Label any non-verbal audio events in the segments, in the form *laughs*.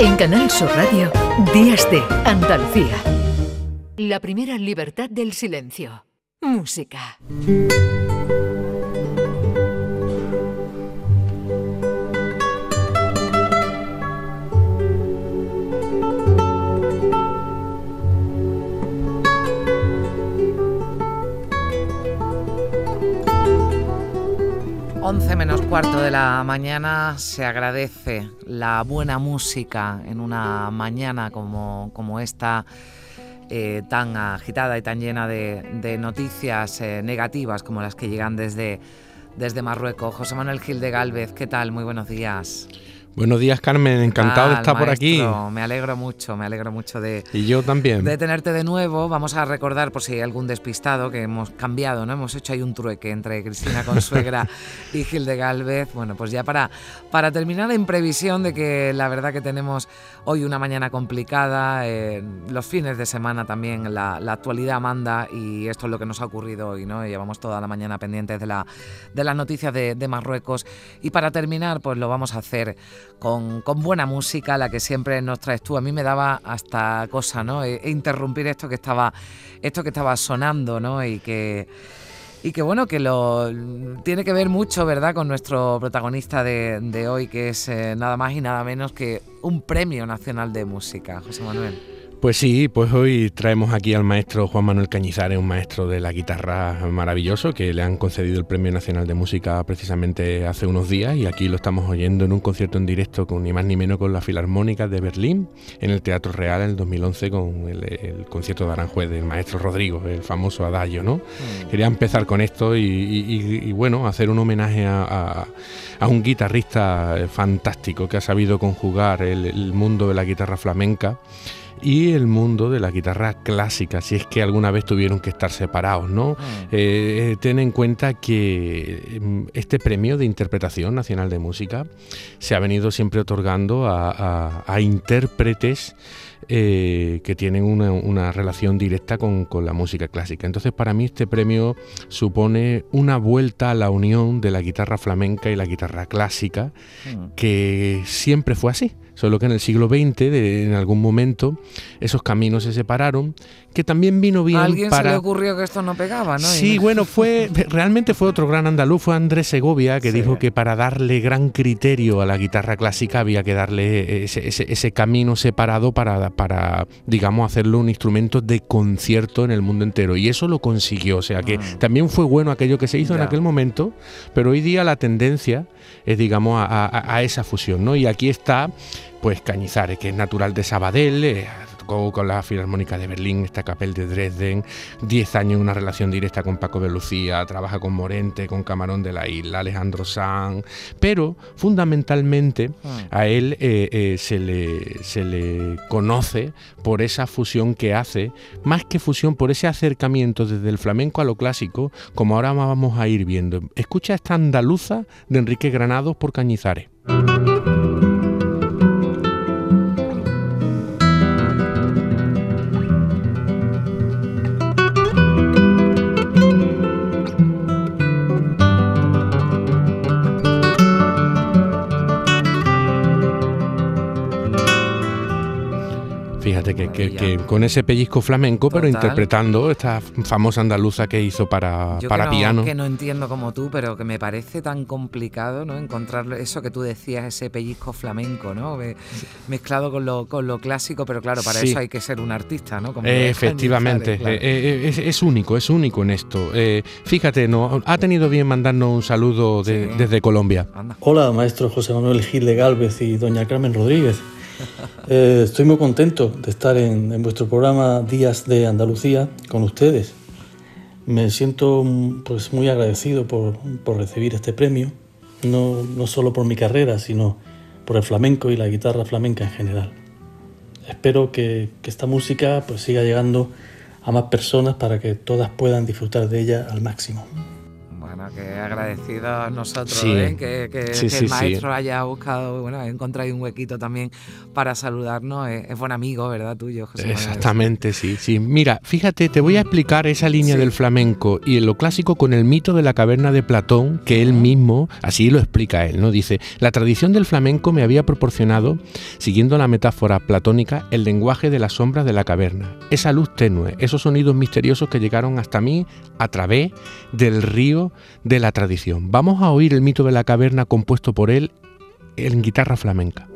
En Canal Sur Radio, Días de Andalucía. La primera libertad del silencio. Música. Once menos cuarto de la mañana se agradece la buena música en una mañana como, como esta, eh, tan agitada y tan llena de, noticias eh, negativas como las que llegan desde, desde Marruecos. José Manuel Gil de Galvez, ¿qué tal? Muy buenos días. Buenos días, Carmen. Encantado de estar por aquí. Me alegro mucho, me alegro mucho de. Y yo también. De tenerte de nuevo. Vamos a recordar, por si hay algún despistado, que hemos cambiado, ¿no? Hemos hecho ahí un trueque entre Cristina Consuegra *laughs* y Gil de Galvez. Bueno, pues ya para, para terminar, en previsión de que la verdad que tenemos hoy una mañana complicada, eh, los fines de semana también, la, actualidad manda y esto es lo que nos ha ocurrido hoy, ¿no? Llevamos toda la mañana pendientes de, la, de las noticias de, de Marruecos. Y para terminar, pues lo vamos a hacer con, buena música, la que siempre nos traes tú. A mí me daba hasta cosa, ¿no? E, e interrumpir esto que estaba, esto que estaba sonando, ¿no? Y que y que bueno, que lo tiene que ver mucho, ¿verdad?, con nuestro protagonista de, hoy, que es eh, nada más y nada menos que un premio nacional de música, José Manuel. Pues sí, pues hoy traemos aquí al maestro Juan Manuel Cañizares, un maestro de la guitarra maravilloso, que le han concedido el Premio Nacional de Música precisamente hace unos días y aquí lo estamos oyendo en un concierto en directo con ni más ni menos con la Filarmónica de Berlín en el Teatro Real en el 2011 con el, concierto de Aranjuez del maestro Rodrigo, el famoso Adagio, ¿no? Mm. Quería empezar con esto y, bueno, hacer un homenaje a, un guitarrista fantástico que ha sabido conjugar el mundo de la guitarra flamenca y el mundo de la guitarra clásica, si es que alguna vez tuvieron que estar separados, ¿no? Ah. Eh, ten en cuenta que mm, este premio de interpretación nacional de música se ha venido siempre otorgando a, intérpretes eh, que tienen una, relación directa con, la música clásica. Entonces para mí este premio supone una vuelta a la unión de la guitarra flamenca y la guitarra clásica, ah. que siempre fue así solo que en el siglo XX, en algún momento, esos caminos se separaron, que también vino bien ¿A alguien se le ocurrió que esto no pegaba, ¿no? Sí, bueno, fue *laughs* *laughs* realmente fue otro gran andaluz, fue Andrés Segovia, que dijo que para darle gran criterio a la guitarra clásica había que darle ese, camino separado para, para, digamos, hacerlo un instrumento de concierto en el mundo entero. Y eso lo consiguió, o sea que ah. también fue bueno aquello que se hizo en aquel momento, pero hoy día la tendencia es, digamos, a, a esa fusión, ¿no? Y aquí está pues Cañizares, que es natural de Sabadell, con la Filarmónica de Berlín, esta Capel de Dresden, 10 años en una relación directa con Paco de Lucía, trabaja con Morente, con Camarón de la Isla, Alejandro Sanz, pero fundamentalmente ah. a él eh, eh, se, le, se le conoce por esa fusión que hace, más que fusión, por ese acercamiento desde el flamenco a lo clásico, como ahora vamos a ir viendo. Escucha esta andaluza de Enrique Granados por Cañizares. Que, con ese pellizco flamenco, pero interpretando esta famosa andaluza que hizo para, para que no, piano. Que no entiendo como tú, pero que me parece tan complicado ¿no? encontrar eso que tú decías, ese pellizco flamenco, ¿no? mezclado con lo, con lo clásico, pero claro, para eso hay que ser un artista, ¿no? Efectivamente, eh, eh, es, único, es único en esto. Eh, fíjate, ¿no? ha tenido bien mandarnos un saludo desde Colombia. Hola, maestro José Manuel Gil de Galvez y doña Carmen Rodríguez. *laughs* Eh, estoy muy contento de estar en, vuestro programa Días de Andalucía con ustedes. Me siento pues, muy agradecido por, recibir este premio, no, no, solo por mi carrera, sino por el flamenco y la guitarra flamenca en general. Espero que, que esta música pues, siga llegando a más personas para que todas puedan disfrutar de ella al máximo. Bueno, que agradecidos nosotros ¿eh? que, el maestro haya buscado, bueno, ha encontrado un huequito también para saludarnos. Es, buen amigo, ¿verdad? Tuyo, José Exactamente, sí, sí. Mira, fíjate, te voy a explicar esa línea del flamenco y en lo clásico con el mito de la caverna de Platón, que él mismo, así lo explica él, ¿no? Dice, la tradición del flamenco me había proporcionado, siguiendo la metáfora platónica, el lenguaje de las sombras de la caverna, esa luz tenue, esos sonidos misteriosos que llegaron hasta mí a través del río de la tradición. Vamos a oír el mito de la caverna compuesto por él en guitarra flamenca.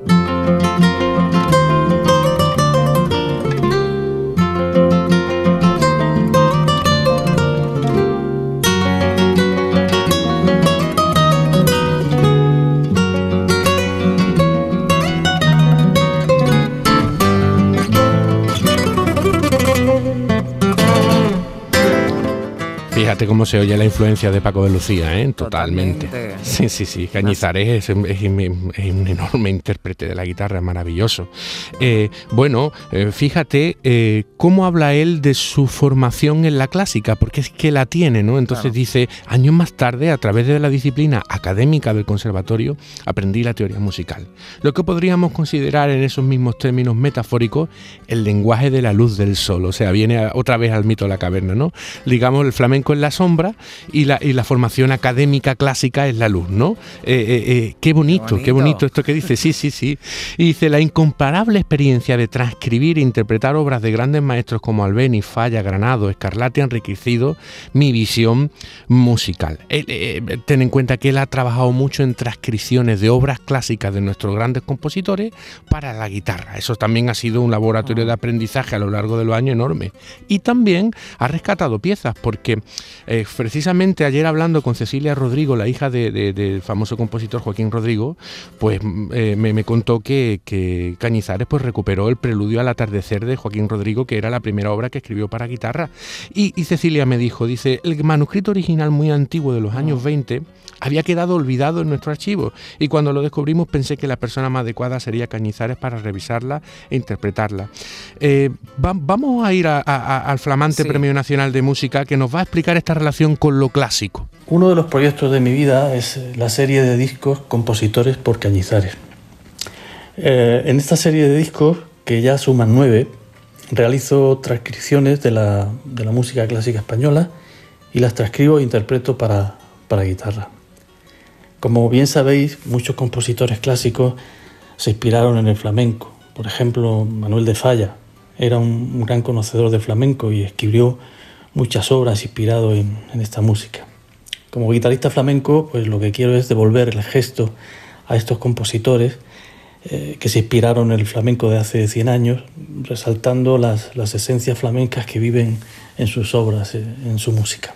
Fíjate cómo se oye la influencia de Paco de Lucía, ¿eh? Totalmente. Sí, sí, sí. Cañizares es, un enorme intérprete de la guitarra, maravilloso. Eh, bueno, eh, fíjate eh, cómo habla él de su formación en la clásica, porque es que la tiene, ¿no? Entonces dice, años más tarde, a través de la disciplina académica del conservatorio, aprendí la teoría musical. Lo que podríamos considerar en esos mismos términos metafóricos el lenguaje de la luz del sol. O sea, viene otra vez al mito de la caverna, ¿no? Digamos, el flamenco en la sombra y la, y la formación académica clásica es la luz, ¿no? Eh, eh, eh, qué, bonito, qué, bonito, esto que dice, sí, sí, sí. Y dice, la incomparable experiencia de transcribir e interpretar obras de grandes maestros como Albeni, Falla, Granado, Escarlate ha enriquecido mi visión musical. ten en cuenta que él ha trabajado mucho en transcripciones de obras clásicas de nuestros grandes compositores para la guitarra. Eso también ha sido un laboratorio de aprendizaje a lo largo de los años enorme. Y también ha rescatado piezas, porque eh, precisamente ayer hablando con Cecilia Rodrigo, la hija del famoso compositor Joaquín Rodrigo, pues eh, me, contó que, Cañizares pues recuperó el preludio al atardecer de Joaquín Rodrigo, que era la primera obra que escribió para guitarra. Y, Cecilia me dijo, dice, el manuscrito original muy antiguo de los años 20 había quedado olvidado en nuestro archivo y cuando lo descubrimos pensé que la persona más adecuada sería Cañizares para revisarla e interpretarla. Eh, vamos a ir al flamante Premio Nacional de Música que nos va a explicar esta relación con lo clásico. Uno de los proyectos de mi vida es la serie de discos Compositores por Cañizares. Eh, en esta serie de discos, que ya suman nueve, realizo transcripciones de la, de la música clásica española y las transcribo e interpreto para, para guitarra. Como bien sabéis, muchos compositores clásicos se inspiraron en el flamenco. Por ejemplo, Manuel de Falla era un gran conocedor de flamenco y escribió muchas obras inspirado en, esta música. Como guitarrista flamenco, pues lo que quiero es devolver el gesto a estos compositores eh, que se inspiraron en el flamenco de hace 100 años, resaltando las, esencias flamencas que viven en sus obras, eh, en su música.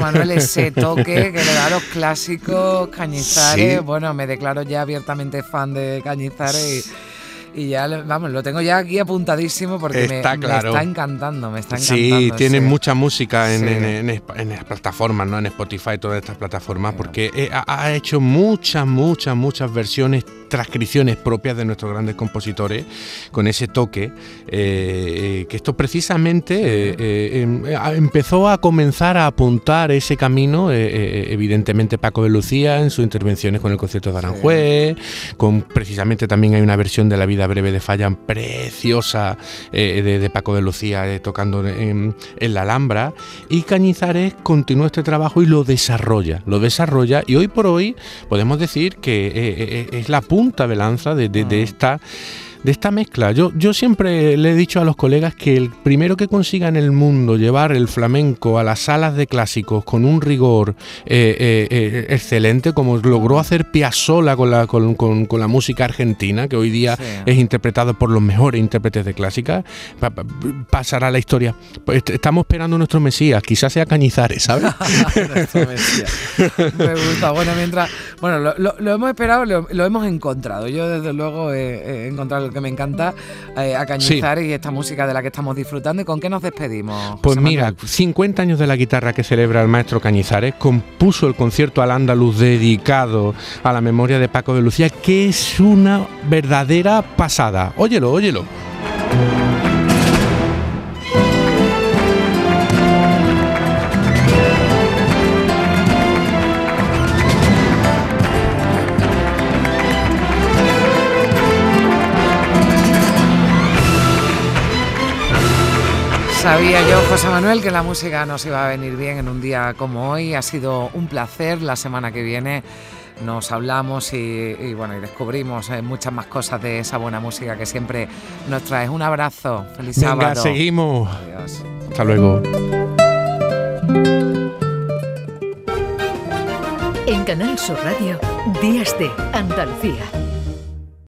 Manuel, ese toque que le da a los clásicos Cañizares. Bueno, me declaro ya abiertamente fan de Cañizares y ya, vamos, lo tengo ya aquí apuntadísimo porque me, está encantando, me está encantando. Sí, tiene mucha música en, en, las plataformas, ¿no? En Spotify, todas estas plataformas, porque eh, ha, hecho muchas, muchas, muchas versiones transcripciones propias de nuestros grandes compositores, con ese toque, eh, eh, que esto precisamente eh, em, empezó a comenzar a apuntar ese camino, evidentemente Paco de Lucía en sus intervenciones con el concierto de Aranjuez, con precisamente también hay una versión de La vida breve de Fallan preciosa de, Paco de Lucía tocando en, en la Alhambra, y Cañizares continúa este trabajo y lo desarrolla, lo desarrolla, y hoy por hoy podemos decir que es la punta punta de lanza de, ah. esta de esta mezcla. Yo, yo siempre le he dicho a los colegas que el primero que consiga en el mundo llevar el flamenco a las salas de clásicos con un rigor eh, eh, eh, excelente, como logró hacer Piazzolla con la, con, con, la música argentina, que hoy día es interpretado por los mejores intérpretes de clásica, pasará la historia. Pues estamos esperando nuestro Mesías, quizás sea Cañizares, ¿sabes? *laughs* Me gusta. Bueno, mientras. Bueno, lo, hemos esperado, lo, hemos encontrado. Yo, desde luego, he, encontrado lo que me encanta, eh, a Cañizares y esta música de la que estamos disfrutando. ¿Y con qué nos despedimos? Pues mira, 50 años de la guitarra que celebra el maestro Cañizares, compuso el concierto al andaluz dedicado a la memoria de Paco de Lucía, que es una verdadera pasada. Óyelo, óyelo. Sabía yo, José Manuel, que la música nos iba a venir bien en un día como hoy. Ha sido un placer. La semana que viene nos hablamos y, bueno, y descubrimos eh, muchas más cosas de esa buena música que siempre nos traes. Un abrazo. Feliz Venga, sábado. seguimos. Hasta luego. En Canal Sur Radio, Días de Andalucía